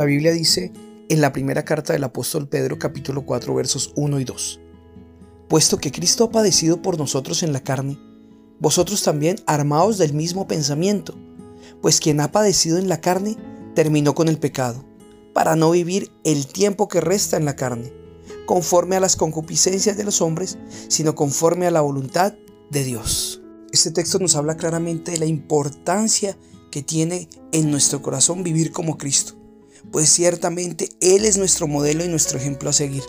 La Biblia dice en la primera carta del apóstol Pedro capítulo 4 versos 1 y 2. Puesto que Cristo ha padecido por nosotros en la carne, vosotros también armaos del mismo pensamiento, pues quien ha padecido en la carne terminó con el pecado, para no vivir el tiempo que resta en la carne, conforme a las concupiscencias de los hombres, sino conforme a la voluntad de Dios. Este texto nos habla claramente de la importancia que tiene en nuestro corazón vivir como Cristo pues ciertamente Él es nuestro modelo y nuestro ejemplo a seguir.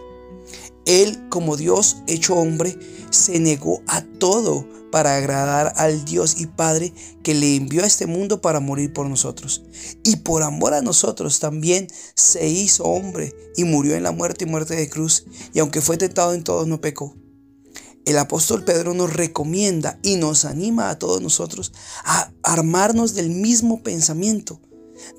Él, como Dios hecho hombre, se negó a todo para agradar al Dios y Padre que le envió a este mundo para morir por nosotros. Y por amor a nosotros también se hizo hombre y murió en la muerte y muerte de cruz. Y aunque fue tentado en todo, no pecó. El apóstol Pedro nos recomienda y nos anima a todos nosotros a armarnos del mismo pensamiento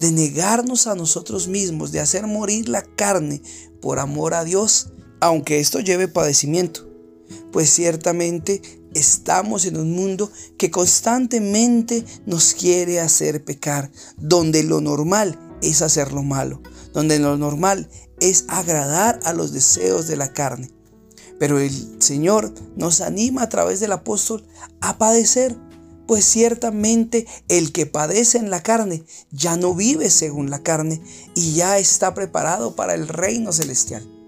de negarnos a nosotros mismos, de hacer morir la carne por amor a Dios, aunque esto lleve padecimiento. Pues ciertamente estamos en un mundo que constantemente nos quiere hacer pecar, donde lo normal es hacer lo malo, donde lo normal es agradar a los deseos de la carne. Pero el Señor nos anima a través del apóstol a padecer pues ciertamente el que padece en la carne ya no vive según la carne y ya está preparado para el reino celestial.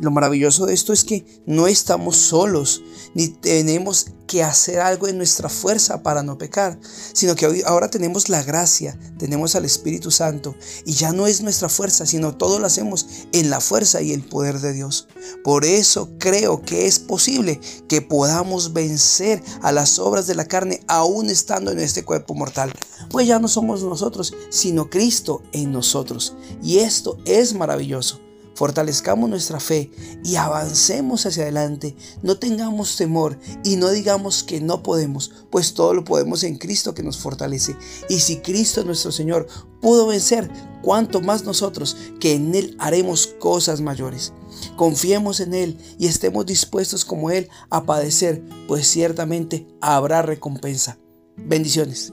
Lo maravilloso de esto es que no estamos solos, ni tenemos que hacer algo en nuestra fuerza para no pecar, sino que ahora tenemos la gracia, tenemos al Espíritu Santo, y ya no es nuestra fuerza, sino todo lo hacemos en la fuerza y el poder de Dios. Por eso creo que es posible que podamos vencer a las obras de la carne aún estando en este cuerpo mortal. Pues ya no somos nosotros, sino Cristo en nosotros. Y esto es maravilloso fortalezcamos nuestra fe y avancemos hacia adelante. No tengamos temor y no digamos que no podemos, pues todo lo podemos en Cristo que nos fortalece. Y si Cristo nuestro Señor pudo vencer, cuanto más nosotros que en Él haremos cosas mayores. Confiemos en Él y estemos dispuestos como Él a padecer, pues ciertamente habrá recompensa. Bendiciones.